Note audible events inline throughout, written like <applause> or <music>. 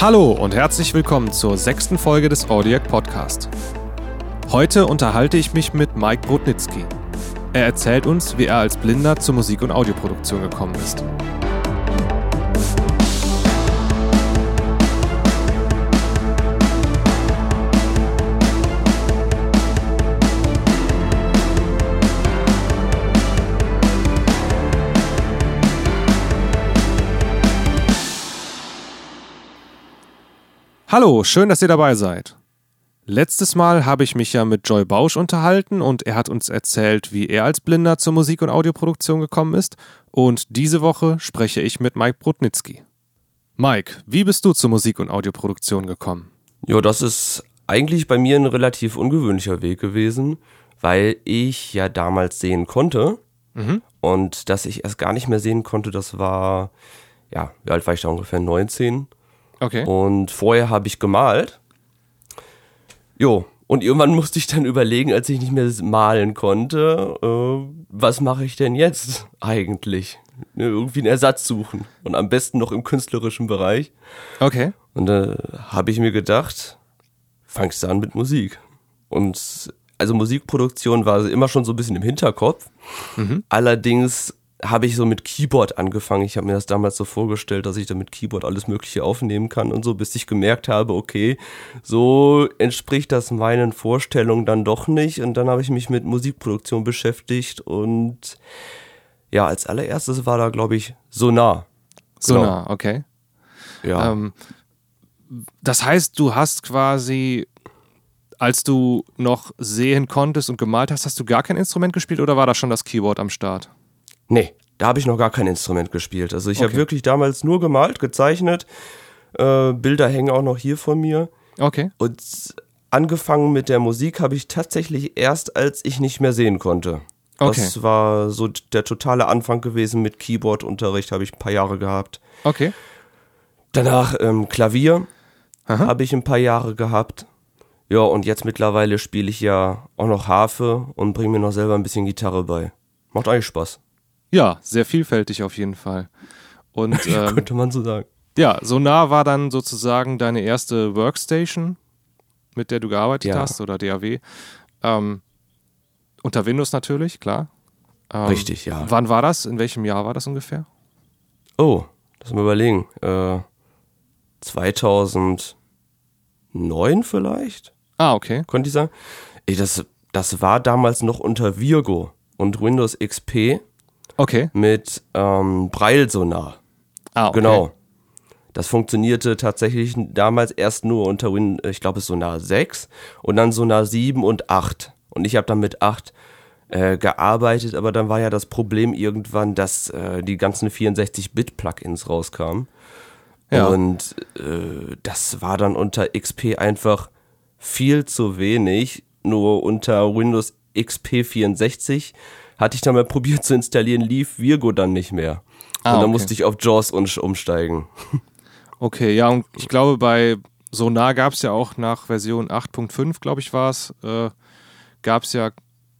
Hallo und herzlich willkommen zur sechsten Folge des Audiac Podcast. Heute unterhalte ich mich mit Mike Brodnitzky. Er erzählt uns, wie er als Blinder zur Musik- und Audioproduktion gekommen ist. Hallo, schön, dass ihr dabei seid. Letztes Mal habe ich mich ja mit Joy Bausch unterhalten und er hat uns erzählt, wie er als Blinder zur Musik- und Audioproduktion gekommen ist. Und diese Woche spreche ich mit Mike Brudnitzky. Mike, wie bist du zur Musik- und Audioproduktion gekommen? Ja, das ist eigentlich bei mir ein relativ ungewöhnlicher Weg gewesen, weil ich ja damals sehen konnte. Mhm. Und dass ich erst gar nicht mehr sehen konnte, das war, ja, wie alt war ich da ungefähr? 19. Okay. Und vorher habe ich gemalt. Jo, und irgendwann <laughs> musste ich dann überlegen, als ich nicht mehr malen konnte, äh, was mache ich denn jetzt eigentlich? Ne, irgendwie einen Ersatz suchen. Und am besten noch im künstlerischen Bereich. Okay. Und da äh, habe ich mir gedacht, fangst du an mit Musik. Und also Musikproduktion war immer schon so ein bisschen im Hinterkopf. Mhm. Allerdings habe ich so mit Keyboard angefangen. Ich habe mir das damals so vorgestellt, dass ich da mit Keyboard alles Mögliche aufnehmen kann und so, bis ich gemerkt habe, okay, so entspricht das meinen Vorstellungen dann doch nicht. Und dann habe ich mich mit Musikproduktion beschäftigt und ja, als allererstes war da, glaube ich, Sonar. Sonar, genau. okay. Ja. Ähm, das heißt, du hast quasi als du noch sehen konntest und gemalt hast, hast du gar kein Instrument gespielt oder war da schon das Keyboard am Start? Nee, da habe ich noch gar kein Instrument gespielt. Also ich okay. habe wirklich damals nur gemalt, gezeichnet. Äh, Bilder hängen auch noch hier von mir. Okay. Und angefangen mit der Musik habe ich tatsächlich erst, als ich nicht mehr sehen konnte. Okay. Das war so der totale Anfang gewesen mit Keyboard-Unterricht, habe ich ein paar Jahre gehabt. Okay. Danach ähm, Klavier habe ich ein paar Jahre gehabt. Ja, und jetzt mittlerweile spiele ich ja auch noch Harfe und bringe mir noch selber ein bisschen Gitarre bei. Macht eigentlich Spaß. Ja, sehr vielfältig auf jeden Fall. Und <laughs> ähm, könnte man so sagen. Ja, Sonar war dann sozusagen deine erste Workstation, mit der du gearbeitet ja. hast oder DAW. Ähm, unter Windows natürlich, klar. Ähm, Richtig, ja. Wann war das? In welchem Jahr war das ungefähr? Oh, lass mal überlegen. Äh, 2009 vielleicht? Ah, okay. Könnte ich sagen. Ey, das, das war damals noch unter Virgo und Windows XP. Okay. Mit ähm, Braille-Sonar. Ah, okay. Genau. Das funktionierte tatsächlich damals erst nur unter Win, ich glaube Sonar 6 und dann Sonar 7 und 8. Und ich habe dann mit 8 äh, gearbeitet, aber dann war ja das Problem irgendwann, dass äh, die ganzen 64-Bit-Plugins rauskamen. Ja. Und äh, das war dann unter XP einfach viel zu wenig. Nur unter Windows XP 64 hatte ich dann mal probiert zu installieren, lief Virgo dann nicht mehr. Ah, und dann okay. musste ich auf JAWS umsteigen. Okay, ja, und ich glaube, bei Sonar gab es ja auch nach Version 8.5, glaube ich, war es, äh, gab es ja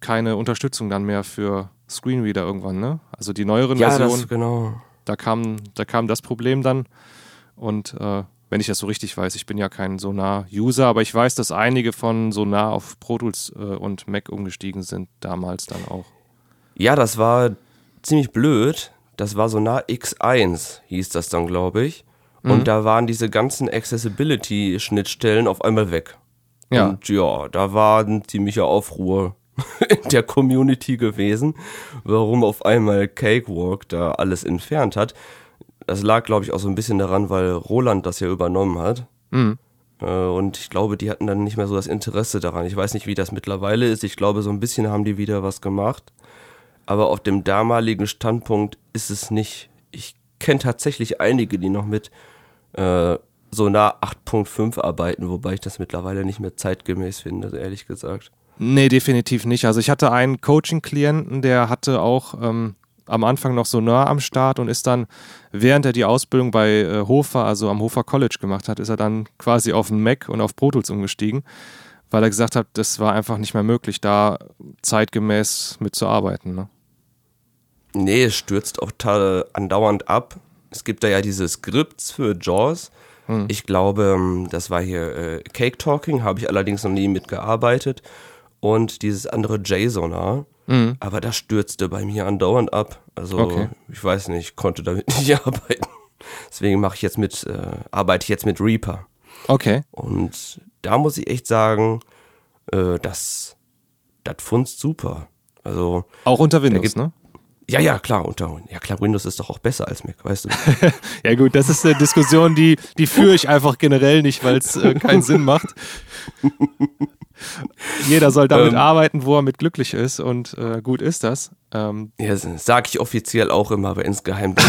keine Unterstützung dann mehr für Screenreader irgendwann, ne? Also die neueren ja, Versionen. Genau. Da kam, da kam das Problem dann. Und äh, wenn ich das so richtig weiß, ich bin ja kein Sonar-User, aber ich weiß, dass einige von Sonar auf Pro Tools äh, und Mac umgestiegen sind, damals dann auch. Ja, das war ziemlich blöd. Das war Sonar X1, hieß das dann, glaube ich. Und mhm. da waren diese ganzen Accessibility-Schnittstellen auf einmal weg. Ja. Und ja, da war ein ziemlicher Aufruhr <laughs> in der Community gewesen, warum auf einmal Cakewalk da alles entfernt hat. Das lag, glaube ich, auch so ein bisschen daran, weil Roland das ja übernommen hat. Mhm. Äh, und ich glaube, die hatten dann nicht mehr so das Interesse daran. Ich weiß nicht, wie das mittlerweile ist. Ich glaube, so ein bisschen haben die wieder was gemacht aber auf dem damaligen Standpunkt ist es nicht. Ich kenne tatsächlich einige, die noch mit äh, Sonar 8.5 arbeiten, wobei ich das mittlerweile nicht mehr zeitgemäß finde, ehrlich gesagt. Nee, definitiv nicht. Also ich hatte einen Coaching-Klienten, der hatte auch ähm, am Anfang noch Sonar am Start und ist dann, während er die Ausbildung bei äh, Hofer, also am Hofer College gemacht hat, ist er dann quasi auf den Mac und auf Pro Tools umgestiegen, weil er gesagt hat, das war einfach nicht mehr möglich, da zeitgemäß mitzuarbeiten. Ne? Nee, es stürzt auch andauernd ab. Es gibt da ja diese Skripts für JAWS, Mhm. Ich glaube, ähm, das war hier äh, Cake Talking, habe ich allerdings noch nie mitgearbeitet. Und dieses andere JSONar, mhm. aber das stürzte bei mir andauernd ab. Also okay. ich weiß nicht, konnte damit <laughs> nicht arbeiten. Deswegen mache ich jetzt mit, äh, arbeite ich jetzt mit Reaper. Okay. Und da muss ich echt sagen, äh, das, das funzt super. Also auch unter Windows, ne? Ja, ja, klar, unter ja klar, Windows ist doch auch besser als Mac, weißt du. <laughs> ja gut, das ist eine Diskussion, die die führe ich einfach generell nicht, weil es äh, keinen Sinn macht. <laughs> Jeder soll damit ähm, arbeiten, wo er mit glücklich ist und äh, gut ist das. Ähm, ja, sage ich offiziell auch immer, aber insgeheim. <laughs>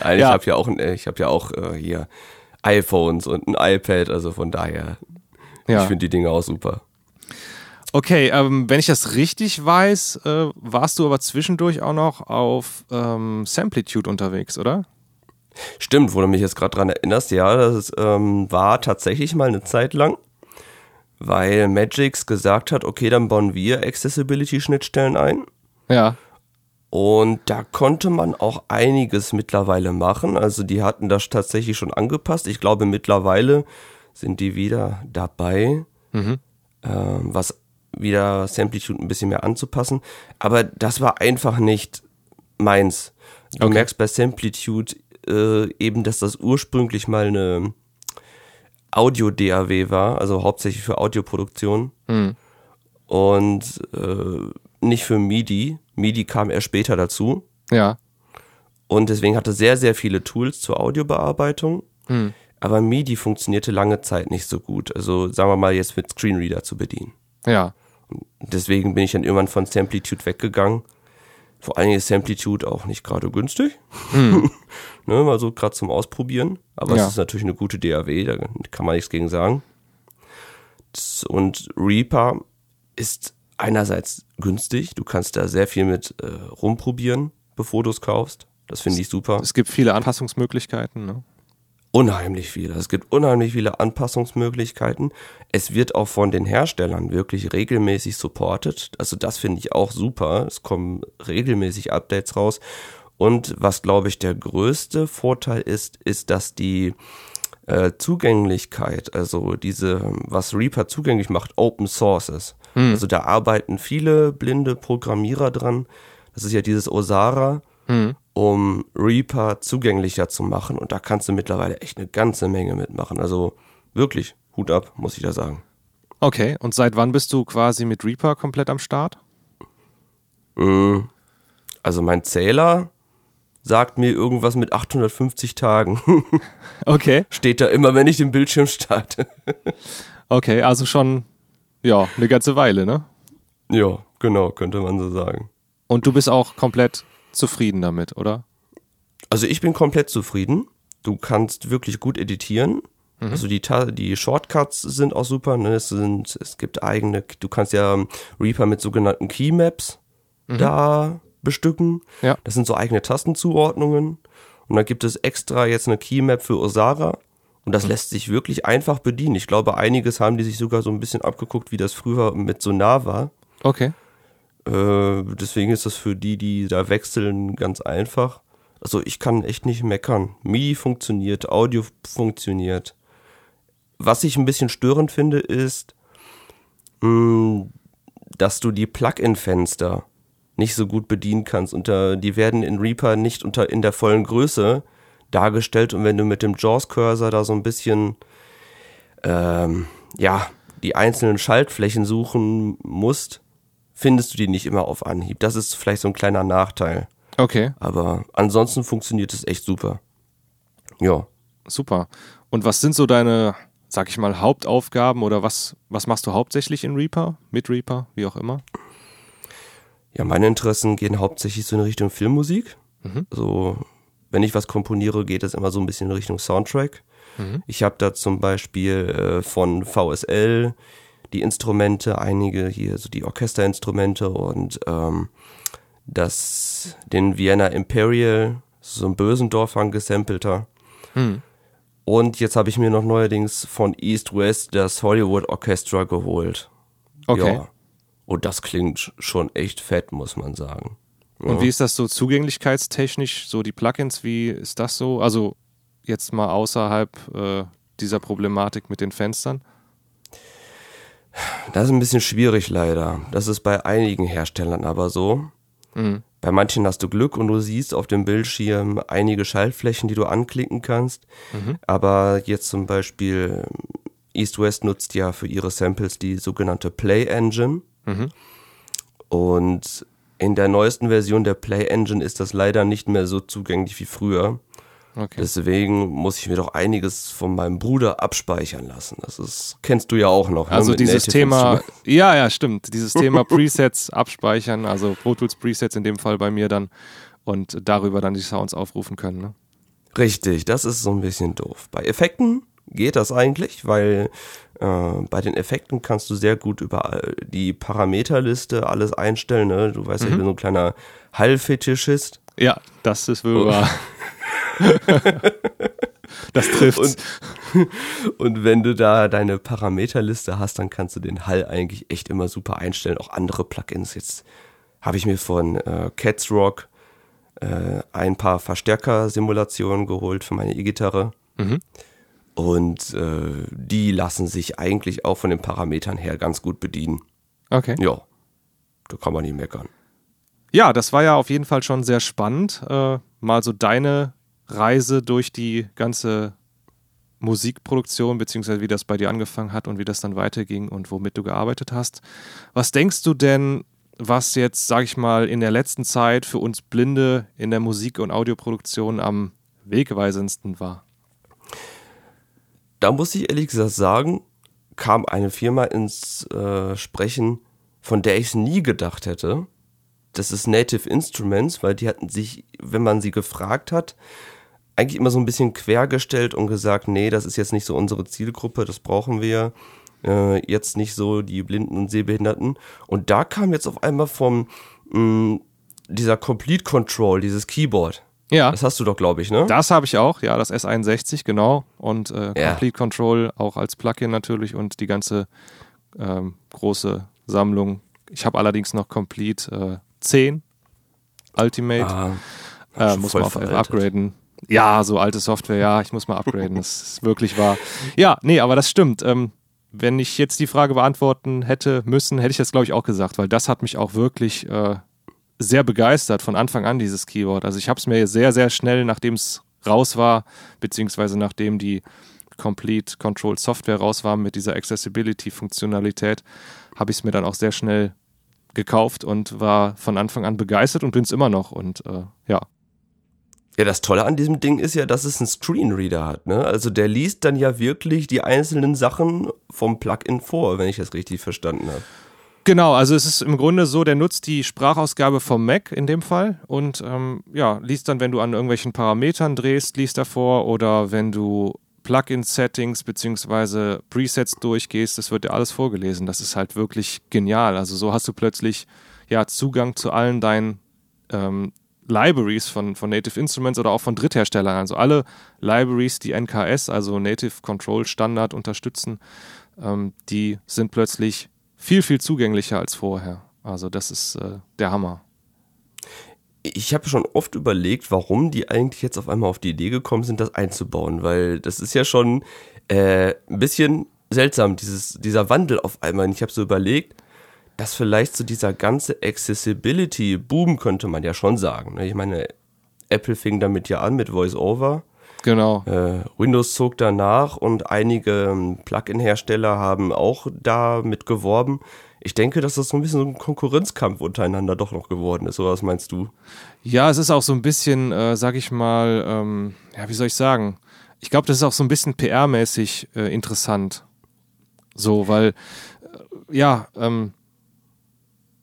Nein, ja. ich habe ja auch, ich habe ja auch äh, hier iPhones und ein iPad, also von daher, ja. ich finde die Dinge auch super. Okay, ähm, wenn ich das richtig weiß, äh, warst du aber zwischendurch auch noch auf ähm, Samplitude unterwegs, oder? Stimmt, wo du mich jetzt gerade dran erinnerst, ja, das ähm, war tatsächlich mal eine Zeit lang, weil Magix gesagt hat, okay, dann bauen wir Accessibility-Schnittstellen ein. Ja. Und da konnte man auch einiges mittlerweile machen. Also die hatten das tatsächlich schon angepasst. Ich glaube, mittlerweile sind die wieder dabei, mhm. äh, was wieder Samplitude ein bisschen mehr anzupassen. Aber das war einfach nicht meins. Du okay. merkst bei Samplitude äh, eben, dass das ursprünglich mal eine Audio-DAW war, also hauptsächlich für Audioproduktion. Mhm. Und äh, nicht für MIDI. MIDI kam erst später dazu. Ja. Und deswegen hatte sehr, sehr viele Tools zur Audiobearbeitung. Hm. Aber MIDI funktionierte lange Zeit nicht so gut. Also sagen wir mal jetzt mit Screenreader zu bedienen. Ja. Deswegen bin ich dann irgendwann von Samplitude weggegangen. Vor allen Dingen ist Samplitude auch nicht gerade günstig. Hm. <laughs> ne, mal so gerade zum Ausprobieren. Aber ja. es ist natürlich eine gute DAW, da kann man nichts gegen sagen. Und Reaper ist einerseits günstig. Du kannst da sehr viel mit äh, rumprobieren, bevor du es kaufst. Das finde ich super. Es gibt viele Anpassungsmöglichkeiten. Ne? Unheimlich viele. Es gibt unheimlich viele Anpassungsmöglichkeiten. Es wird auch von den Herstellern wirklich regelmäßig supported. Also das finde ich auch super. Es kommen regelmäßig Updates raus. Und was, glaube ich, der größte Vorteil ist, ist, dass die äh, Zugänglichkeit, also diese, was Reaper zugänglich macht, Open Source ist. Hm. Also da arbeiten viele blinde Programmierer dran. Das ist ja dieses Osara, hm. um Reaper zugänglicher zu machen. Und da kannst du mittlerweile echt eine ganze Menge mitmachen. Also wirklich, Hut ab, muss ich da sagen. Okay, und seit wann bist du quasi mit Reaper komplett am Start? Hm. Also mein Zähler sagt mir irgendwas mit 850 Tagen. <laughs> okay. Steht da immer, wenn ich den Bildschirm starte. <laughs> okay, also schon ja, eine ganze Weile, ne? Ja, genau, könnte man so sagen. Und du bist auch komplett zufrieden damit, oder? Also ich bin komplett zufrieden. Du kannst wirklich gut editieren. Mhm. Also die, die Shortcuts sind auch super. Ne? Es, sind, es gibt eigene, du kannst ja Reaper mit sogenannten Keymaps mhm. da bestücken. Ja. Das sind so eigene Tastenzuordnungen. Und dann gibt es extra jetzt eine Keymap für Osara. Und das lässt sich wirklich einfach bedienen. Ich glaube, einiges haben die sich sogar so ein bisschen abgeguckt, wie das früher mit Sonar war. Okay. Äh, deswegen ist das für die, die da wechseln, ganz einfach. Also ich kann echt nicht meckern. MIDI funktioniert, Audio funktioniert. Was ich ein bisschen störend finde, ist, mm, dass du die Plugin-Fenster nicht so gut bedienen kannst. Und die werden in Reaper nicht unter in der vollen Größe dargestellt und wenn du mit dem JAWS-Cursor da so ein bisschen, ähm, ja, die einzelnen Schaltflächen suchen musst, findest du die nicht immer auf Anhieb. Das ist vielleicht so ein kleiner Nachteil. Okay. Aber ansonsten funktioniert es echt super. Ja. Super. Und was sind so deine, sag ich mal, Hauptaufgaben oder was, was machst du hauptsächlich in Reaper, mit Reaper, wie auch immer? Ja, meine Interessen gehen hauptsächlich so in Richtung Filmmusik. Mhm. So wenn ich was komponiere, geht es immer so ein bisschen in Richtung Soundtrack. Mhm. Ich habe da zum Beispiel äh, von VSL die Instrumente, einige hier, so die Orchesterinstrumente und ähm, das, den Vienna Imperial, so ein Bösendorf angesampelter. Mhm. Und jetzt habe ich mir noch neuerdings von East West das Hollywood Orchestra geholt. Okay. Ja. Und das klingt schon echt fett, muss man sagen. Und ja. wie ist das so zugänglichkeitstechnisch, so die Plugins, wie ist das so? Also jetzt mal außerhalb äh, dieser Problematik mit den Fenstern? Das ist ein bisschen schwierig leider. Das ist bei einigen Herstellern aber so. Mhm. Bei manchen hast du Glück und du siehst auf dem Bildschirm einige Schaltflächen, die du anklicken kannst. Mhm. Aber jetzt zum Beispiel East West nutzt ja für ihre Samples die sogenannte Play Engine. Mhm. Und in der neuesten Version der Play Engine ist das leider nicht mehr so zugänglich wie früher. Okay. Deswegen muss ich mir doch einiges von meinem Bruder abspeichern lassen. Das ist, kennst du ja auch noch. Ne, also ne, dieses Thema, ja, ja, stimmt. Dieses <laughs> Thema Presets abspeichern, also Pro Tools Presets in dem Fall bei mir dann und darüber dann die Sounds aufrufen können. Ne? Richtig, das ist so ein bisschen doof. Bei Effekten geht das eigentlich, weil äh, bei den Effekten kannst du sehr gut über die Parameterliste alles einstellen. Ne? Du weißt mhm. ja, ich bin so ein kleiner Hallfetischist. Ja, das ist wohl wahr. <laughs> <laughs> das trifft. Und, und wenn du da deine Parameterliste hast, dann kannst du den Hall eigentlich echt immer super einstellen. Auch andere Plugins. Jetzt habe ich mir von äh, Cats Rock äh, ein paar Verstärker-Simulationen geholt für meine E-Gitarre. Mhm. Und äh, die lassen sich eigentlich auch von den Parametern her ganz gut bedienen. Okay. Ja, da kann man nicht meckern. Ja, das war ja auf jeden Fall schon sehr spannend, äh, mal so deine Reise durch die ganze Musikproduktion, beziehungsweise wie das bei dir angefangen hat und wie das dann weiterging und womit du gearbeitet hast. Was denkst du denn, was jetzt, sag ich mal, in der letzten Zeit für uns Blinde in der Musik- und Audioproduktion am wegweisendsten war? Da muss ich ehrlich gesagt sagen, kam eine Firma ins äh, Sprechen, von der ich es nie gedacht hätte. Das ist Native Instruments, weil die hatten sich, wenn man sie gefragt hat, eigentlich immer so ein bisschen quergestellt und gesagt, nee, das ist jetzt nicht so unsere Zielgruppe, das brauchen wir äh, jetzt nicht so die Blinden und Sehbehinderten. Und da kam jetzt auf einmal vom mh, mm, dieser Complete Control, dieses Keyboard. Ja. Das hast du doch, glaube ich, ne? Das habe ich auch, ja, das S61, genau. Und äh, ja. Complete Control auch als Plugin natürlich und die ganze ähm, große Sammlung. Ich habe allerdings noch Complete äh, 10 Ultimate. Ah, äh, muss man auf upgraden. Ja, so alte Software, ja, ich muss mal upgraden, das ist wirklich wahr. Ja, nee, aber das stimmt. Ähm, wenn ich jetzt die Frage beantworten hätte müssen, hätte ich das, glaube ich, auch gesagt, weil das hat mich auch wirklich äh, sehr begeistert von Anfang an, dieses Keyboard. Also ich habe es mir sehr, sehr schnell, nachdem es raus war, beziehungsweise nachdem die Complete Control Software raus war mit dieser Accessibility-Funktionalität, habe ich es mir dann auch sehr schnell gekauft und war von Anfang an begeistert und bin es immer noch. Und äh, ja, ja, das Tolle an diesem Ding ist ja, dass es einen Screenreader hat. Ne? Also der liest dann ja wirklich die einzelnen Sachen vom Plugin vor, wenn ich das richtig verstanden habe. Genau, also es ist im Grunde so, der nutzt die Sprachausgabe vom Mac in dem Fall und ähm, ja, liest dann, wenn du an irgendwelchen Parametern drehst, liest er vor oder wenn du Plugin-Settings bzw. Presets durchgehst, das wird dir alles vorgelesen. Das ist halt wirklich genial. Also so hast du plötzlich ja Zugang zu allen deinen ähm, Libraries von, von Native Instruments oder auch von Drittherstellern. Also alle Libraries, die NKS, also Native Control Standard unterstützen, ähm, die sind plötzlich viel, viel zugänglicher als vorher. Also das ist äh, der Hammer. Ich habe schon oft überlegt, warum die eigentlich jetzt auf einmal auf die Idee gekommen sind, das einzubauen, weil das ist ja schon äh, ein bisschen seltsam, dieses, dieser Wandel auf einmal. Und ich habe so überlegt, dass vielleicht so dieser ganze Accessibility-Boom, könnte man ja schon sagen. Ne? Ich meine, Apple fing damit ja an mit VoiceOver. Genau. Äh, Windows zog danach und einige ähm, Plugin-Hersteller haben auch damit geworben. Ich denke, dass das so ein bisschen so ein Konkurrenzkampf untereinander doch noch geworden ist. Oder was meinst du? Ja, es ist auch so ein bisschen, äh, sag ich mal, ähm, ja, wie soll ich sagen? Ich glaube, das ist auch so ein bisschen PR-mäßig äh, interessant. So, weil, äh, ja, ähm,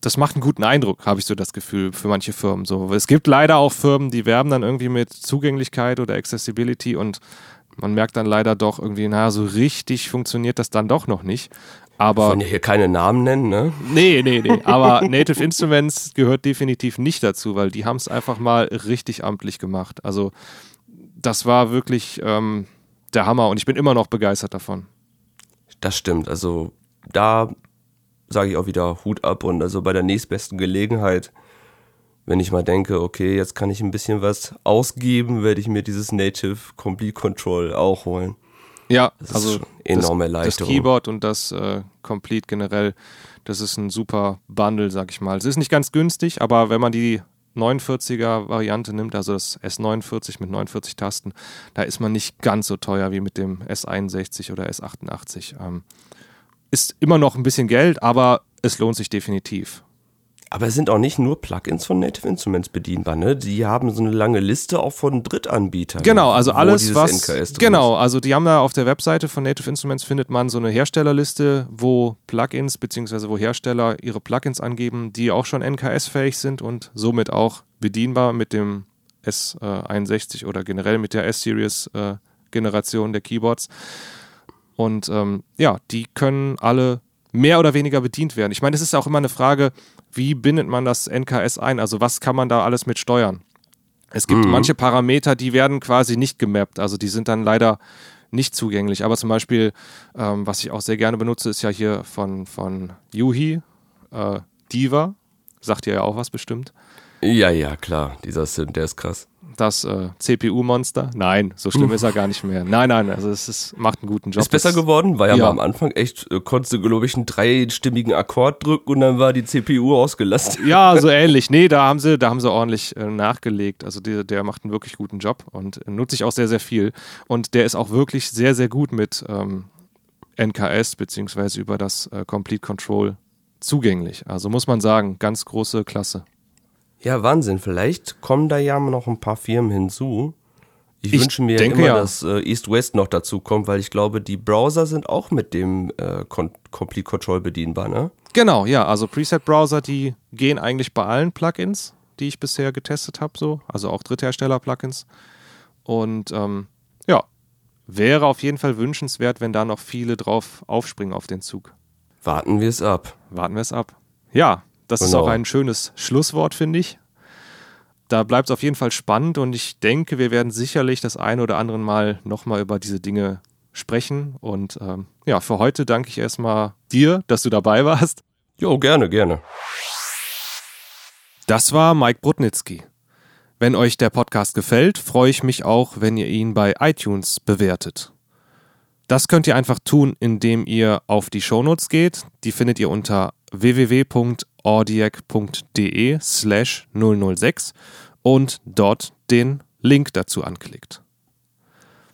das macht einen guten Eindruck, habe ich so das Gefühl, für manche Firmen. So, es gibt leider auch Firmen, die werben dann irgendwie mit Zugänglichkeit oder Accessibility und man merkt dann leider doch irgendwie, naja, so richtig funktioniert das dann doch noch nicht. Aber. Wollen ja hier keine Namen nennen, ne? Nee, nee, nee. <laughs> Aber Native Instruments gehört definitiv nicht dazu, weil die haben es einfach mal richtig amtlich gemacht. Also, das war wirklich ähm, der Hammer und ich bin immer noch begeistert davon. Das stimmt. Also, da sage ich auch wieder Hut ab und also bei der nächstbesten Gelegenheit wenn ich mal denke, okay, jetzt kann ich ein bisschen was ausgeben, werde ich mir dieses Native Complete Control auch holen. Ja, Das ist also enorme das, das. Keyboard und das äh, Complete generell, das ist ein super Bundle, sag ich mal. Es ist nicht ganz günstig, aber wenn man die 49er Variante nimmt, also das S49 mit 49 Tasten, da ist man nicht ganz so teuer wie mit dem S61 oder S88. Ähm, ist immer noch ein bisschen Geld, aber es lohnt sich definitiv. Aber es sind auch nicht nur Plugins von Native Instruments bedienbar, ne? Die haben so eine lange Liste auch von Drittanbietern. Genau, also alles, was. NKS Genau, also die haben da auf der Webseite von Native Instruments findet man so eine Herstellerliste, wo Plugins beziehungsweise wo Hersteller ihre Plugins angeben, die auch schon NKS-fähig sind und somit auch bedienbar mit dem S61 oder generell mit der S-Series-Generation der Keyboards. Und ähm, ja, die können alle mehr oder weniger bedient werden. Ich meine, es ist auch immer eine Frage, wie bindet man das NKS ein? Also was kann man da alles mit steuern? Es gibt manche Parameter, die werden quasi nicht gemappt, also die sind dann leider nicht zugänglich. Aber zum Beispiel, ähm, was ich auch sehr gerne benutze, ist ja hier von, von Yuhi, äh, Diva, sagt ihr ja auch was bestimmt. Ja, ja, klar, dieser Sim, der ist krass. Das äh, CPU-Monster. Nein, so schlimm ist er gar nicht mehr. Nein, nein, also es ist, macht einen guten Job. Ist besser geworden, war ja, Ja. mal am Anfang echt, äh, konntest glaube ich, einen dreistimmigen Akkord drücken und dann war die CPU ausgelastet. Ja, <laughs> so ähnlich. Nee, da haben sie, da haben sie ordentlich äh, nachgelegt. Also der, der macht einen wirklich guten Job und äh, nutze ich auch sehr, sehr viel. Und der ist auch wirklich sehr, sehr gut mit ähm, NKS beziehungsweise über das äh, Complete Control zugänglich. Also muss man sagen, ganz große Klasse. Ja, Wahnsinn. Vielleicht kommen da ja noch ein paar Firmen hinzu. Ich, Ich wünsche mir denke immer, ja. dass äh, East-West noch dazu kommt, weil ich glaube, die Browser sind auch mit dem äh, Con Complete Control bedienbar, ne? Genau, ja, also Preset-Browser, die gehen eigentlich bei allen Plugins, die ich bisher getestet habe, so, also auch Dritthersteller-Plugins. Und ähm, ja, wäre auf jeden Fall wünschenswert, wenn da noch viele drauf aufspringen auf den Zug. Warten wir es ab. Warten wir es ab. Ja, das ist Genau. auch ein schönes Schlusswort, finde ich. Da bleibt es auf jeden Fall spannend und ich denke, wir werden sicherlich das eine oder andere Mal nochmal über diese Dinge sprechen. Und ähm, ja, für heute danke ich erstmal dir, dass du dabei warst. Jo, gerne, gerne. Das war Mike Brudnitzky. Wenn euch der Podcast gefällt, freue ich mich auch, wenn ihr ihn bei iTunes bewertet. Das könnt ihr einfach tun, indem ihr auf die Shownotes geht. Die findet ihr unter www.audiac.de slash 006 und dort den Link dazu anklickt.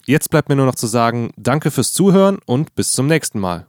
Jetzt bleibt mir nur noch zu sagen, danke fürs Zuhören und bis zum nächsten Mal.